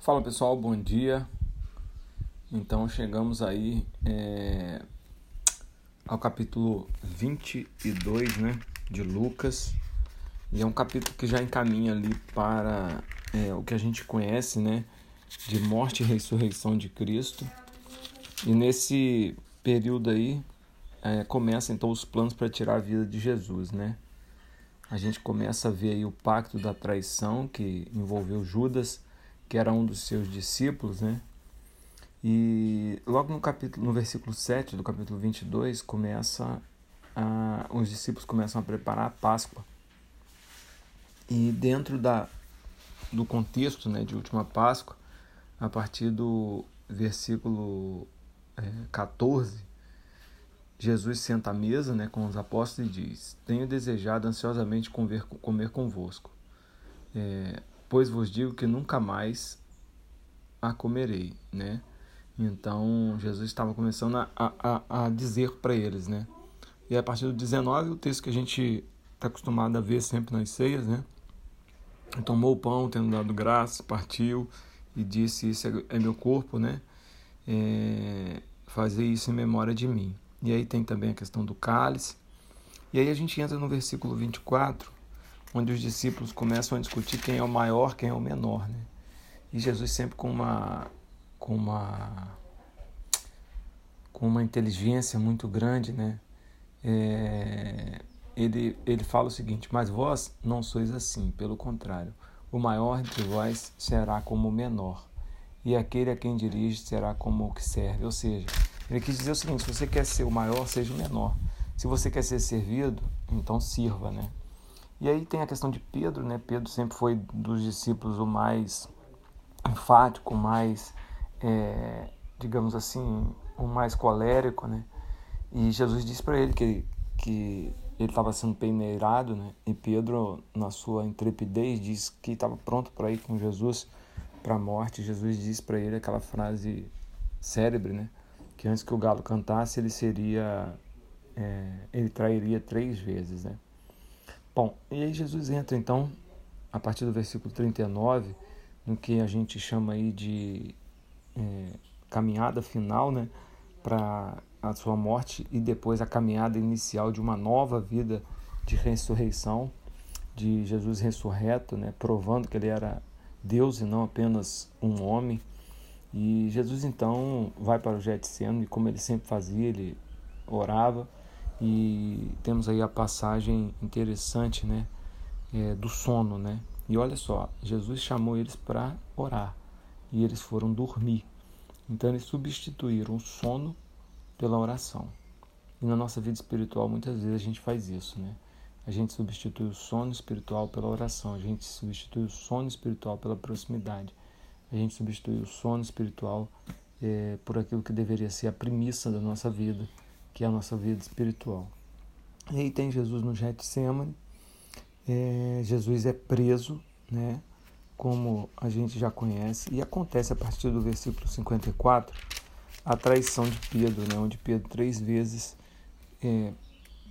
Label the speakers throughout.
Speaker 1: Fala pessoal, bom dia. Então chegamos aí é, ao capítulo 22 né, de Lucas. E é um capítulo que já encaminha ali para é, o que a gente conhece né, de morte e ressurreição de Cristo. E nesse período aí é, começa então os planos para tirar a vida de Jesus, né? A gente começa a ver aí o pacto da traição que envolveu Judas que era um dos seus discípulos, né? E logo no capítulo, no versículo 7 do capítulo 22, começa a, os discípulos começam a preparar a Páscoa. E dentro da, do contexto né, de última Páscoa, a partir do versículo é, 14, Jesus senta à mesa né, com os apóstolos e diz: Tenho desejado ansiosamente comer, comer convosco. É, pois vos digo que nunca mais a comerei, né? Então Jesus estava começando a, a, a dizer para eles, né? E a partir do 19, o texto que a gente está acostumado a ver sempre nas ceias, né? Tomou o pão, tendo dado graça, partiu e disse: Isso é, é meu corpo, né? É, fazer isso em memória de mim. E aí tem também a questão do cálice. E aí a gente entra no versículo 24, onde os discípulos começam a discutir quem é o maior, quem é o menor, né? E Jesus sempre com uma com uma com uma inteligência muito grande, né? É, ele ele fala o seguinte: mas vós não sois assim, pelo contrário, o maior entre vós será como o menor, e aquele a quem dirige será como o que serve. Ou seja, ele quis dizer o seguinte: se você quer ser o maior, seja o menor. Se você quer ser servido, então sirva, né? E aí tem a questão de Pedro, né? Pedro sempre foi dos discípulos o mais enfático, o mais, é, digamos assim, o mais colérico, né? E Jesus disse para ele que, que ele estava sendo peneirado, né? E Pedro, na sua intrepidez, disse que estava pronto para ir com Jesus para a morte. Jesus disse para ele aquela frase célebre, né? Que antes que o galo cantasse, ele seria, é, ele trairia três vezes, né? Bom, e aí Jesus entra então, a partir do versículo 39, no que a gente chama aí de é, caminhada final, né, para a sua morte e depois a caminhada inicial de uma nova vida de ressurreição, de Jesus ressurreto, né, provando que ele era Deus e não apenas um homem. E Jesus então vai para o Getsemane, como ele sempre fazia, ele orava e temos aí a passagem interessante, né, é, do sono, né? E olha só, Jesus chamou eles para orar e eles foram dormir. Então eles substituíram o sono pela oração. E na nossa vida espiritual muitas vezes a gente faz isso, né? A gente substitui o sono espiritual pela oração, a gente substitui o sono espiritual pela proximidade, a gente substitui o sono espiritual é, por aquilo que deveria ser a premissa da nossa vida, que é a nossa vida espiritual. E aí tem Jesus no Getsemane, é, Jesus é preso, né, como a gente já conhece, e acontece a partir do versículo 54 a traição de Pedro, né, onde Pedro três vezes é,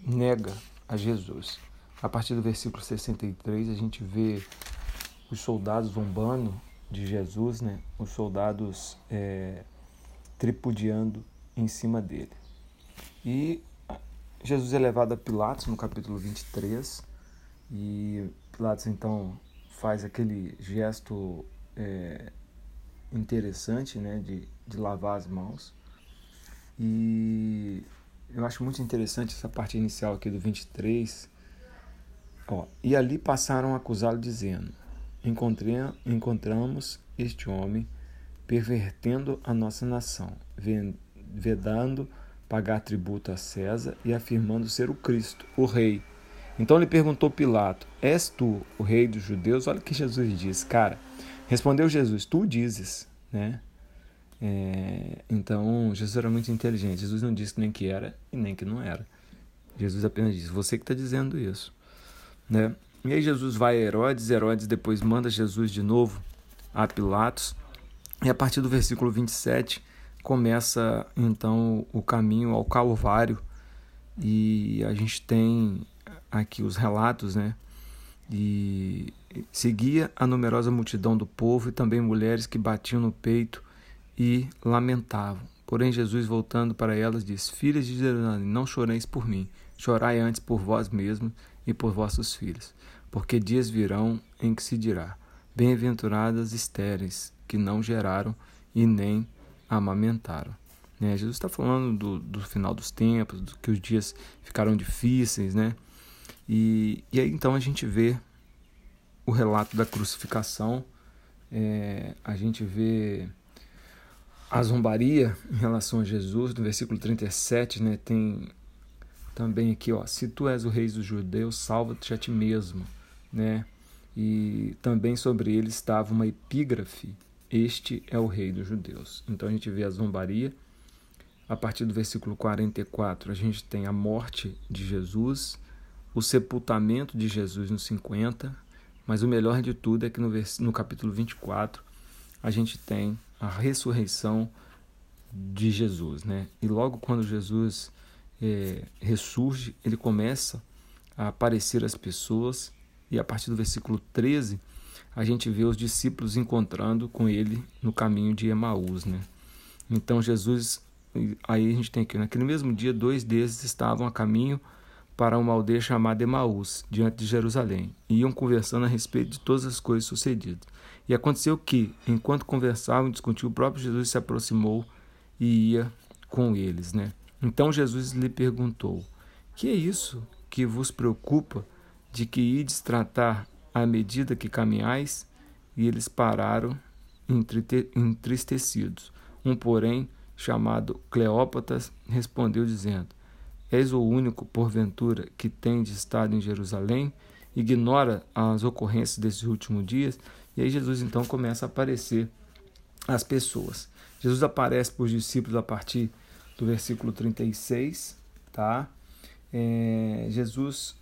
Speaker 1: nega a Jesus. A partir do versículo 63 a gente vê os soldados zombando de Jesus, né, os soldados é, tripudiando em cima dele. E Jesus é levado a Pilatos no capítulo 23 e Pilatos então faz aquele gesto é, interessante né, de, de lavar as mãos. E eu acho muito interessante essa parte inicial aqui do 23. Ó, e ali passaram a acusá-lo, dizendo: Encontramos este homem pervertendo a nossa nação, vedando pagar tributo a César e afirmando ser o Cristo, o Rei. Então lhe perguntou Pilato: És tu o Rei dos Judeus? Olha o que Jesus diz, cara. Respondeu Jesus: Tu dizes, né? É, então Jesus era muito inteligente. Jesus não disse nem que era e nem que não era. Jesus apenas disse: Você que está dizendo isso, né? E aí Jesus vai a Herodes, Herodes depois manda Jesus de novo a Pilatos. E a partir do versículo 27, começa então o caminho ao Calvário e a gente tem aqui os relatos, né? E seguia a numerosa multidão do povo e também mulheres que batiam no peito e lamentavam. Porém, Jesus, voltando para elas, disse: Filhas de Jerusalém, não choreis por mim, chorai antes por vós mesmos e por vossos filhos, porque dias virão em que se dirá: Bem-aventuradas estéreis, que não geraram e nem amamentaram. Né? Jesus está falando do, do, final dos tempos, do que os dias ficaram difíceis, né? E, e aí então a gente vê o relato da crucificação, é, a gente vê a zombaria em relação a Jesus, no versículo 37, né, tem também aqui, ó, se tu és o rei dos judeus, salva-te a ti mesmo, né? E também sobre ele estava uma epígrafe, este é o rei dos judeus. Então a gente vê a zombaria. A partir do versículo 44, a gente tem a morte de Jesus, o sepultamento de Jesus no 50, mas o melhor de tudo é que no, no capítulo 24 a gente tem a ressurreição de Jesus, né? E logo quando Jesus é, ressurge, ele começa a aparecer às pessoas e a partir do versículo 13 a gente vê os discípulos encontrando com ele no caminho de Emaús, né? Então Jesus, aí a gente tem aqui, naquele mesmo dia, dois desses estavam a caminho para uma aldeia chamada Emaús, diante de Jerusalém, e iam conversando a respeito de todas as coisas sucedidas. E aconteceu que, enquanto conversavam e discutiam, o próprio Jesus se aproximou e ia com eles. Né? Então Jesus lhe perguntou: Que é isso que vos preocupa de que ides tratar à medida que caminhais? E eles pararam entristecidos. Um, porém, chamado Cleópatas, respondeu, dizendo: És o único, porventura, que de estado em Jerusalém? Ignora as ocorrências desses últimos dias? E aí Jesus então começa a aparecer às pessoas. Jesus aparece para os discípulos a partir do versículo 36, tá? É, Jesus,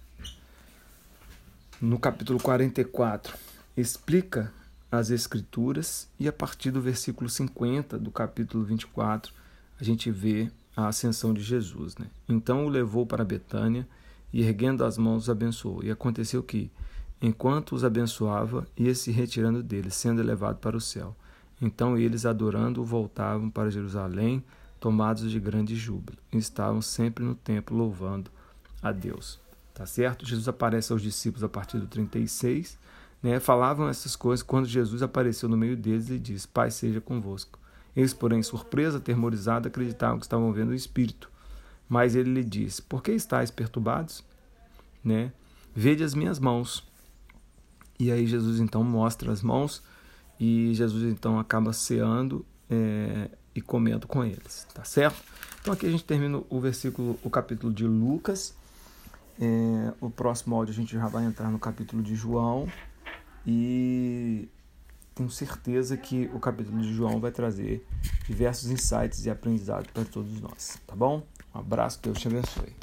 Speaker 1: no capítulo 44, explica as Escrituras e a partir do versículo 50 do capítulo 24, a gente vê a ascensão de Jesus. Né? Então o levou para Betânia e, erguendo as mãos, os abençoou. E aconteceu que, enquanto os abençoava, ia se retirando deles, sendo elevado para o céu. Então eles, adorando, voltavam para Jerusalém, tomados de grande júbilo. E estavam sempre no templo louvando a Deus. Tá certo? Jesus aparece aos discípulos a partir do 36. Né? Falavam essas coisas quando Jesus apareceu no meio deles e disse: Pai seja convosco. Eles, porém, surpresa, aterrorizados, acreditavam que estavam vendo o Espírito. Mas ele lhe disse: Por que estáis perturbados? Né? Vede as minhas mãos. E aí Jesus então mostra as mãos e Jesus então acaba ceando é, e comendo com eles, tá certo? Então aqui a gente termina o versículo, o capítulo de Lucas. É, o próximo áudio a gente já vai entrar no capítulo de João e tenho certeza que o capítulo de João vai trazer diversos insights e aprendizados para todos nós, tá bom? Um abraço, Deus te abençoe.